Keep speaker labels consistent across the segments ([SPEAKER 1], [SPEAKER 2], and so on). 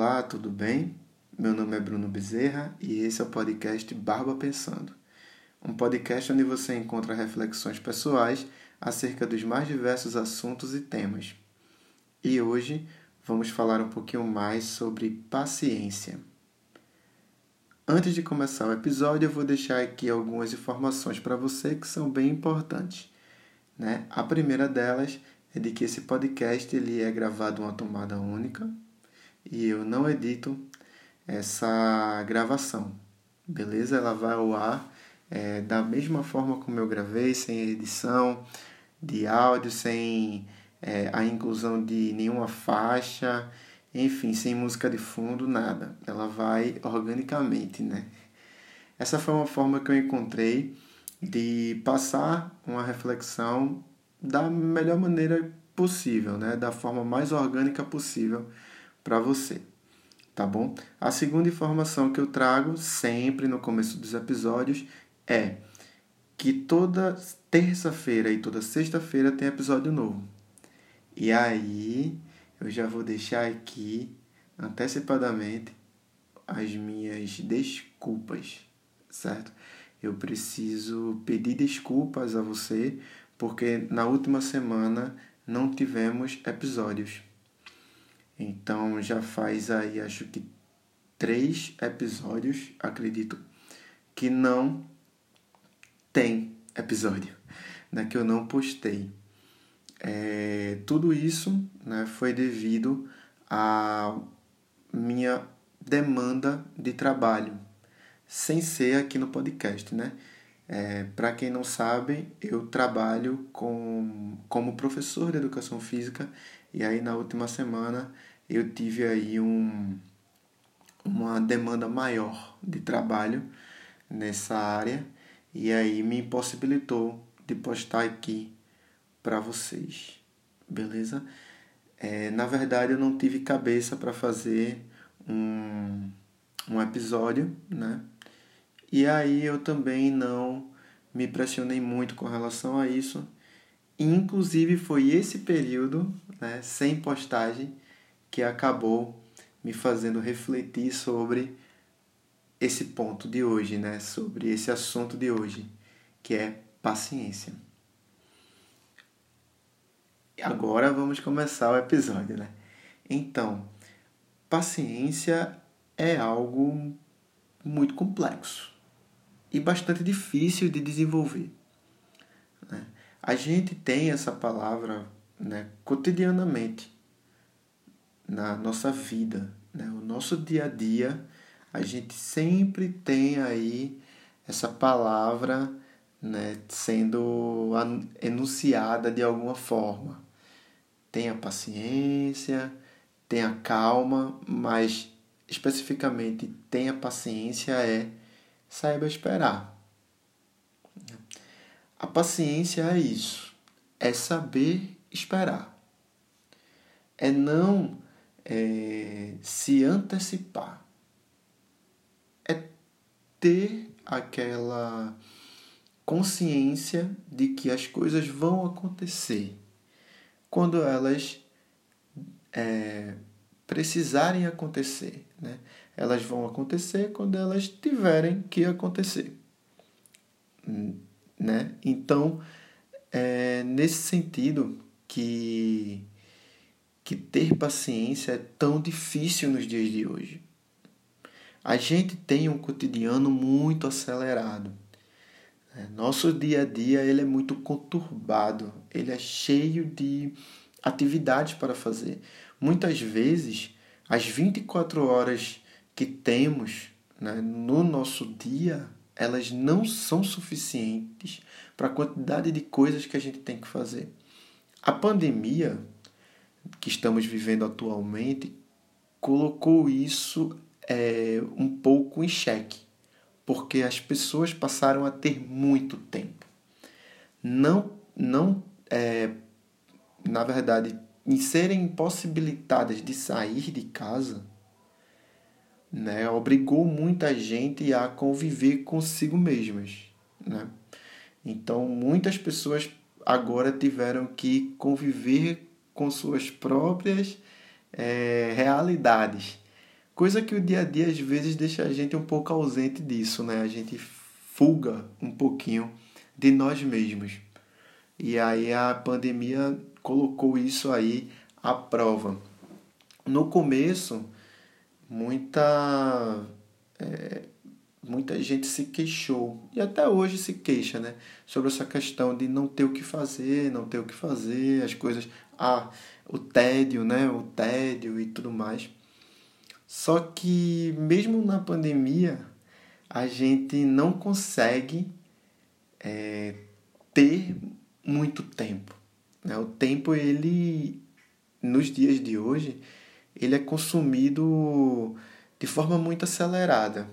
[SPEAKER 1] Olá, tudo bem? Meu nome é Bruno Bezerra e esse é o podcast Barba Pensando. Um podcast onde você encontra reflexões pessoais acerca dos mais diversos assuntos e temas. E hoje vamos falar um pouquinho mais sobre paciência. Antes de começar o episódio, eu vou deixar aqui algumas informações para você que são bem importantes. Né? A primeira delas é de que esse podcast ele é gravado em uma tomada única e eu não edito essa gravação, beleza? Ela vai ao ar é, da mesma forma como eu gravei, sem edição de áudio, sem é, a inclusão de nenhuma faixa, enfim, sem música de fundo, nada. Ela vai organicamente, né? Essa foi uma forma que eu encontrei de passar uma reflexão da melhor maneira possível, né? Da forma mais orgânica possível para você, tá bom? A segunda informação que eu trago sempre no começo dos episódios é que toda terça-feira e toda sexta-feira tem episódio novo. E aí eu já vou deixar aqui antecipadamente as minhas desculpas, certo? Eu preciso pedir desculpas a você porque na última semana não tivemos episódios. Então já faz aí, acho que três episódios, acredito, que não tem episódio, né, que eu não postei. É, tudo isso né, foi devido à minha demanda de trabalho, sem ser aqui no podcast, né? É, Para quem não sabe, eu trabalho com, como professor de educação física e aí na última semana eu tive aí um, uma demanda maior de trabalho nessa área e aí me impossibilitou de postar aqui para vocês, beleza? É, na verdade eu não tive cabeça para fazer um, um episódio, né? E aí eu também não me pressionei muito com relação a isso. Inclusive foi esse período, né, sem postagem, que acabou me fazendo refletir sobre esse ponto de hoje, né? Sobre esse assunto de hoje, que é paciência. Agora vamos começar o episódio, né? Então, paciência é algo muito complexo e bastante difícil de desenvolver. Né? A gente tem essa palavra né, cotidianamente na nossa vida, né? o nosso dia a dia, a gente sempre tem aí essa palavra né, sendo enunciada de alguma forma. Tenha paciência, tenha calma, mas especificamente tenha paciência é saiba esperar. A paciência é isso, é saber esperar. É não é, se antecipar, é ter aquela consciência de que as coisas vão acontecer quando elas é, precisarem acontecer. Né? Elas vão acontecer quando elas tiverem que acontecer. Né? Então, é nesse sentido que que ter paciência é tão difícil nos dias de hoje. A gente tem um cotidiano muito acelerado. Né? Nosso dia a dia ele é muito conturbado, ele é cheio de atividades para fazer. Muitas vezes, as 24 horas que temos né, no nosso dia, elas não são suficientes para a quantidade de coisas que a gente tem que fazer. A pandemia que estamos vivendo atualmente colocou isso é, um pouco em xeque, porque as pessoas passaram a ter muito tempo. Não, não é, na verdade, em serem impossibilitadas de sair de casa, né, obrigou muita gente a conviver consigo mesmas. Né? Então, muitas pessoas agora tiveram que conviver com suas próprias é, realidades. Coisa que o dia a dia às vezes deixa a gente um pouco ausente disso, né? A gente fuga um pouquinho de nós mesmos. E aí a pandemia colocou isso aí à prova. No começo, muita é, muita gente se queixou e até hoje se queixa, né, sobre essa questão de não ter o que fazer, não ter o que fazer, as coisas, ah, o tédio, né, o tédio e tudo mais. Só que mesmo na pandemia, a gente não consegue é, ter muito tempo. Né? O tempo, ele, nos dias de hoje, ele é consumido de forma muito acelerada.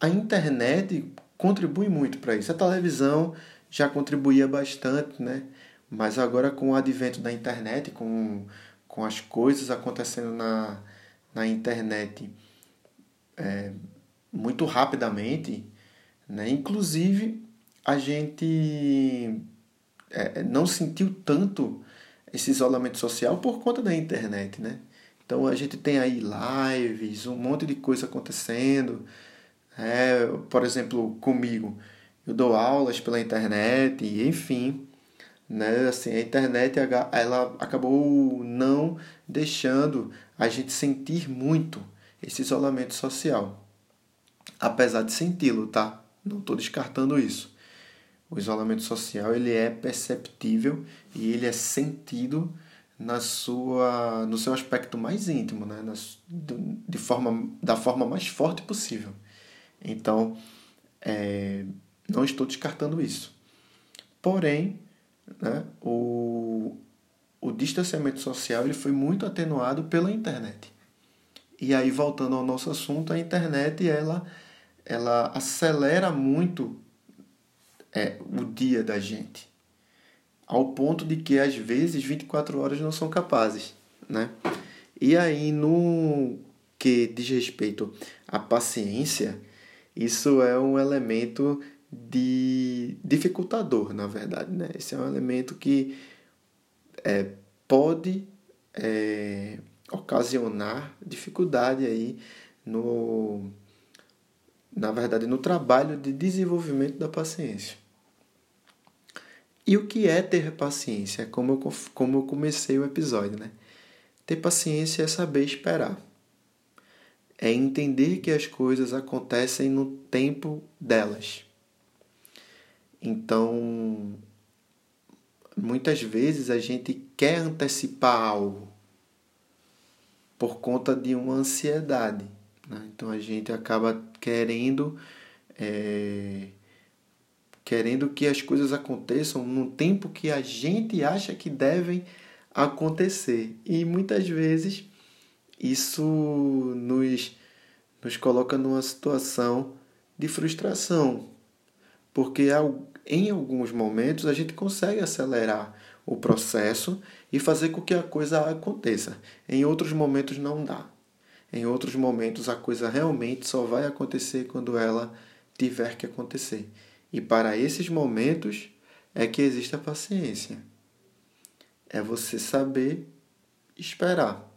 [SPEAKER 1] A internet contribui muito para isso. A televisão já contribuía bastante, né? Mas agora com o advento da internet, com, com as coisas acontecendo na, na internet é, muito rapidamente, né? inclusive a gente é, não sentiu tanto esse isolamento social por conta da internet, né? Então a gente tem aí lives, um monte de coisa acontecendo. É, por exemplo, comigo, eu dou aulas pela internet, enfim, né? Assim, a internet ela acabou não deixando a gente sentir muito esse isolamento social. Apesar de senti-lo, tá? Não estou descartando isso. O isolamento social ele é perceptível e ele é sentido na sua no seu aspecto mais íntimo, né? de forma da forma mais forte possível. Então, é, não estou descartando isso. Porém, né, o, o distanciamento social ele foi muito atenuado pela internet. E aí, voltando ao nosso assunto, a internet ela, ela acelera muito é, o dia da gente. Ao ponto de que, às vezes, 24 horas não são capazes. Né? E aí, no que diz respeito à paciência, isso é um elemento de dificultador, na verdade. Né? Esse é um elemento que é, pode é, ocasionar dificuldade aí no, na verdade, no trabalho de desenvolvimento da paciência. E o que é ter paciência? Como eu, como eu comecei o episódio, né? Ter paciência é saber esperar é entender que as coisas acontecem no tempo delas. Então, muitas vezes a gente quer antecipar algo por conta de uma ansiedade. Né? Então a gente acaba querendo é, querendo que as coisas aconteçam no tempo que a gente acha que devem acontecer. E muitas vezes isso nos, nos coloca numa situação de frustração, porque em alguns momentos a gente consegue acelerar o processo e fazer com que a coisa aconteça. Em outros momentos não dá. Em outros momentos a coisa realmente só vai acontecer quando ela tiver que acontecer. E para esses momentos é que existe a paciência. É você saber esperar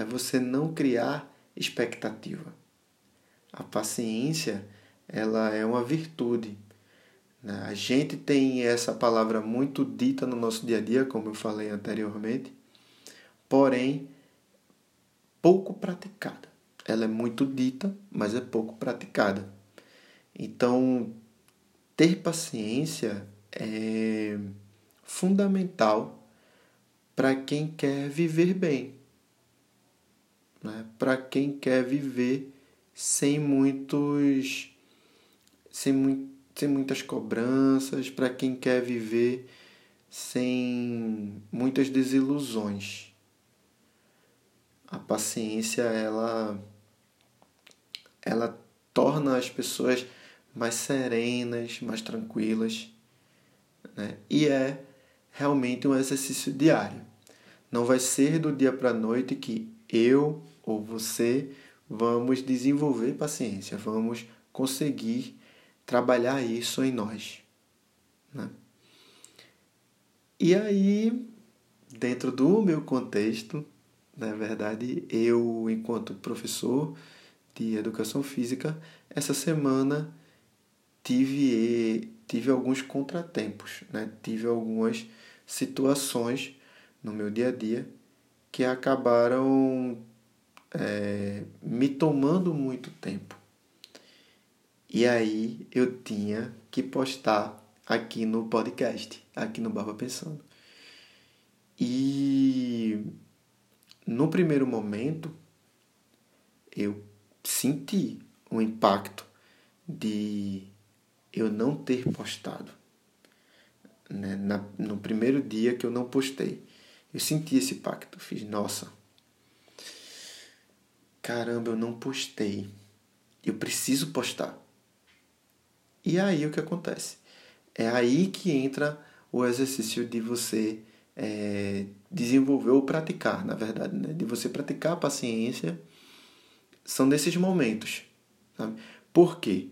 [SPEAKER 1] é você não criar expectativa. A paciência, ela é uma virtude. Né? A gente tem essa palavra muito dita no nosso dia a dia, como eu falei anteriormente, porém pouco praticada. Ela é muito dita, mas é pouco praticada. Então, ter paciência é fundamental para quem quer viver bem né? para quem quer viver sem muitos sem, mu sem muitas cobranças, para quem quer viver sem muitas desilusões. A paciência ela ela torna as pessoas mais serenas, mais tranquilas, né? E é realmente um exercício diário. Não vai ser do dia para a noite que eu ou você vamos desenvolver paciência, vamos conseguir trabalhar isso em nós. Né? E aí, dentro do meu contexto, Na verdade, eu, enquanto professor de educação física, essa semana tive, tive alguns contratempos, né? tive algumas situações no meu dia a dia que acabaram é, me tomando muito tempo. E aí eu tinha que postar aqui no podcast, aqui no Barba Pensando. E no primeiro momento eu senti o impacto de eu não ter postado. Né? Na, no primeiro dia que eu não postei, eu senti esse impacto. Fiz, nossa, caramba, eu não postei. Eu preciso postar. E aí o que acontece? É aí que entra o exercício de você é, desenvolver ou praticar, na verdade, né? de você praticar a paciência. São desses momentos. Sabe? Por quê?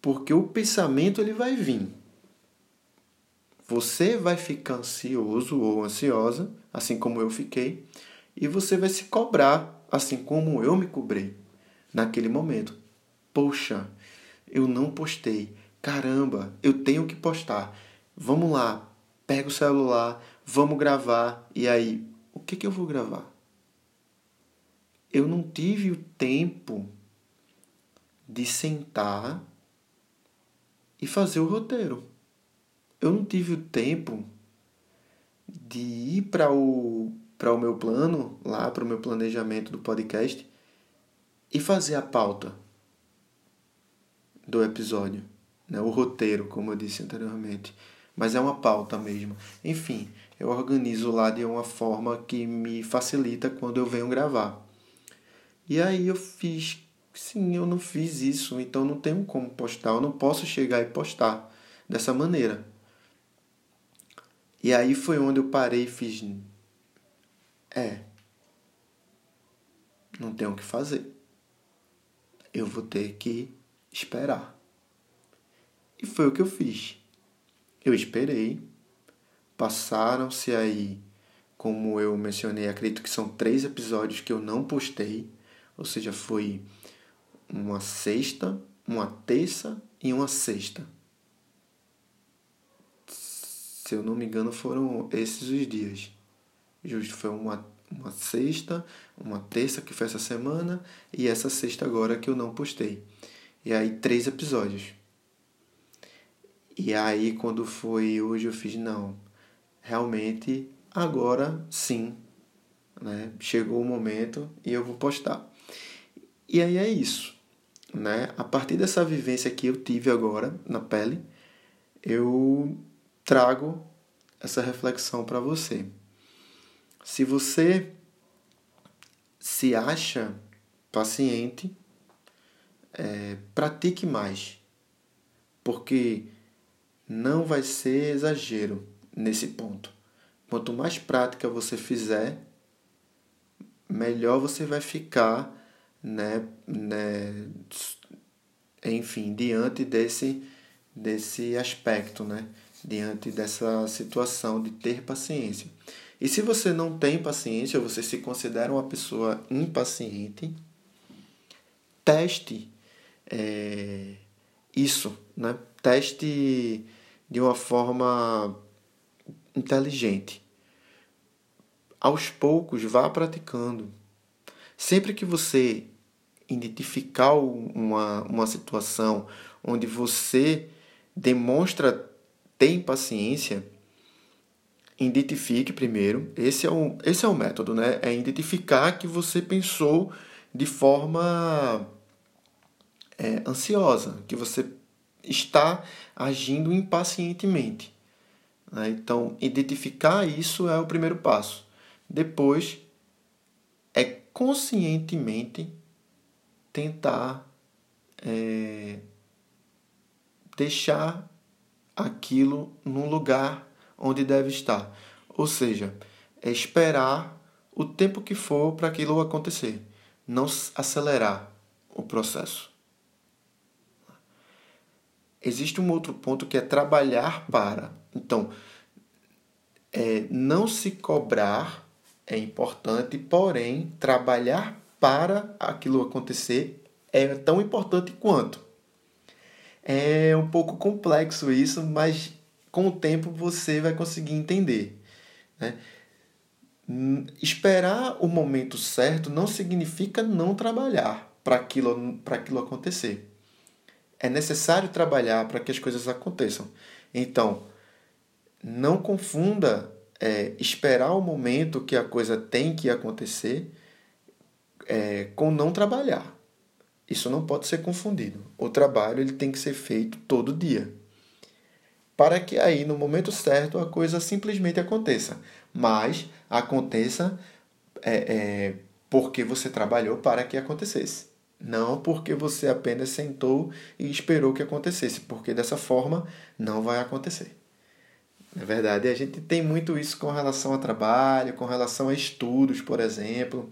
[SPEAKER 1] Porque o pensamento ele vai vir. Você vai ficar ansioso ou ansiosa, assim como eu fiquei, e você vai se cobrar, assim como eu me cobrei naquele momento. Poxa, eu não postei. Caramba, eu tenho que postar. Vamos lá, pega o celular, vamos gravar. E aí, o que, que eu vou gravar? Eu não tive o tempo de sentar e fazer o roteiro. Eu não tive o tempo de ir para o, para o meu plano, lá para o meu planejamento do podcast, e fazer a pauta do episódio, né? o roteiro, como eu disse anteriormente. Mas é uma pauta mesmo. Enfim, eu organizo lá de uma forma que me facilita quando eu venho gravar. E aí eu fiz, sim, eu não fiz isso, então não tenho como postar, eu não posso chegar e postar dessa maneira. E aí foi onde eu parei e fiz, é, não tenho o que fazer. Eu vou ter que esperar. E foi o que eu fiz. Eu esperei. Passaram-se aí, como eu mencionei, acredito que são três episódios que eu não postei. Ou seja, foi uma sexta, uma terça e uma sexta. Se eu não me engano, foram esses os dias. Justo, foi uma, uma sexta, uma terça que foi essa semana e essa sexta agora que eu não postei. E aí, três episódios. E aí, quando foi hoje, eu fiz, não, realmente, agora sim, né? Chegou o momento e eu vou postar. E aí é isso, né? A partir dessa vivência que eu tive agora na pele, eu trago essa reflexão para você. Se você se acha paciente, é, pratique mais, porque não vai ser exagero nesse ponto. Quanto mais prática você fizer, melhor você vai ficar, né, né, enfim, diante desse, desse aspecto, né, diante dessa situação de ter paciência. E se você não tem paciência, você se considera uma pessoa impaciente, teste é, isso, né? Teste de uma forma inteligente. Aos poucos, vá praticando. Sempre que você identificar uma, uma situação onde você demonstra ter paciência, identifique primeiro. Esse é o, esse é o método, né? É identificar que você pensou de forma é, ansiosa, que você está agindo impacientemente. Né? Então, identificar isso é o primeiro passo. Depois, é conscientemente tentar é, deixar aquilo no lugar onde deve estar. Ou seja, é esperar o tempo que for para aquilo acontecer, não acelerar o processo. Existe um outro ponto que é trabalhar para. Então, é não se cobrar é importante, porém, trabalhar para aquilo acontecer é tão importante quanto. É um pouco complexo isso, mas com o tempo você vai conseguir entender. Né? Esperar o momento certo não significa não trabalhar para aquilo, aquilo acontecer. É necessário trabalhar para que as coisas aconteçam. Então, não confunda é, esperar o momento que a coisa tem que acontecer é, com não trabalhar. Isso não pode ser confundido. O trabalho ele tem que ser feito todo dia. Para que aí, no momento certo, a coisa simplesmente aconteça. Mas aconteça é, é, porque você trabalhou para que acontecesse. Não porque você apenas sentou e esperou que acontecesse, porque dessa forma não vai acontecer. Na verdade, a gente tem muito isso com relação a trabalho, com relação a estudos, por exemplo,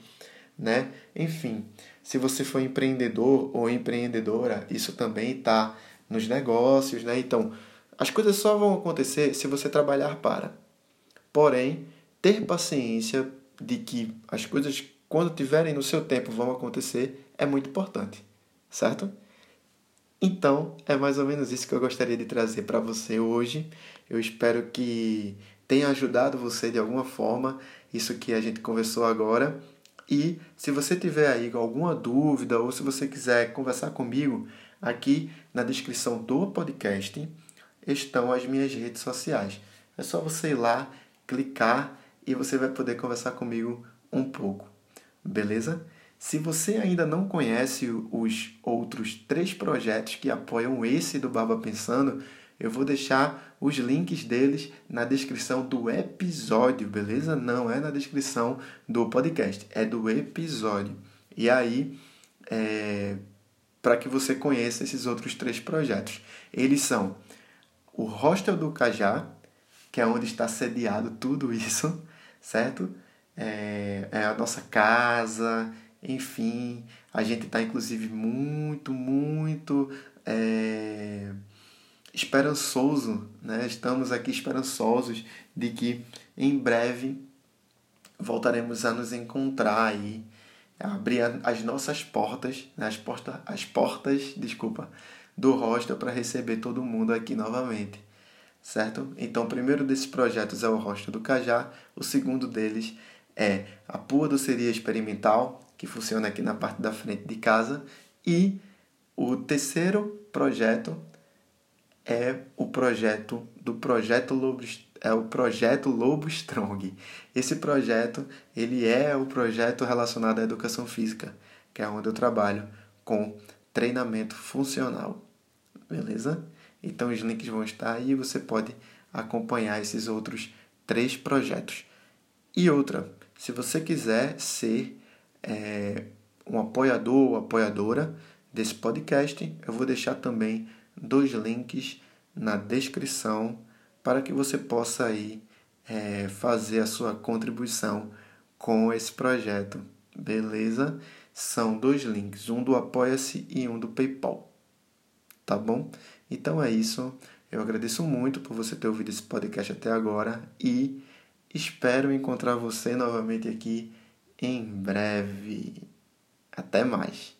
[SPEAKER 1] né? Enfim, se você for empreendedor ou empreendedora, isso também está nos negócios, né? Então, as coisas só vão acontecer se você trabalhar para. Porém, ter paciência de que as coisas, quando tiverem no seu tempo, vão acontecer é muito importante, certo? Então, é mais ou menos isso que eu gostaria de trazer para você hoje. Eu espero que tenha ajudado você de alguma forma, isso que a gente conversou agora. E se você tiver aí alguma dúvida ou se você quiser conversar comigo, aqui na descrição do podcast estão as minhas redes sociais. É só você ir lá, clicar e você vai poder conversar comigo um pouco. Beleza? Se você ainda não conhece os outros três projetos que apoiam esse do Baba Pensando, eu vou deixar os links deles na descrição do episódio, beleza? Não é na descrição do podcast, é do episódio. E aí, é, para que você conheça esses outros três projetos. Eles são o Hostel do Cajá, que é onde está sediado tudo isso, certo? É, é a nossa casa, enfim, a gente está inclusive muito, muito é, esperançoso, né? estamos aqui esperançosos de que em breve voltaremos a nos encontrar aí, abrir as nossas portas, né? as, porta, as portas, desculpa, do hostel para receber todo mundo aqui novamente, certo? Então, o primeiro desses projetos é o hostel do Cajá, o segundo deles é a Pua Doceria Experimental, que funciona aqui na parte da frente de casa. E o terceiro projeto é o projeto do projeto Lobo é o projeto Lobo Strong. Esse projeto, ele é o projeto relacionado à educação física, que é onde eu trabalho com treinamento funcional. Beleza? Então os links vão estar aí e você pode acompanhar esses outros três projetos. E outra, se você quiser ser é, um apoiador ou apoiadora desse podcast, eu vou deixar também dois links na descrição para que você possa aí é, fazer a sua contribuição com esse projeto, beleza? São dois links, um do Apoia-se e um do PayPal, tá bom? Então é isso. Eu agradeço muito por você ter ouvido esse podcast até agora e espero encontrar você novamente aqui em breve. Até mais.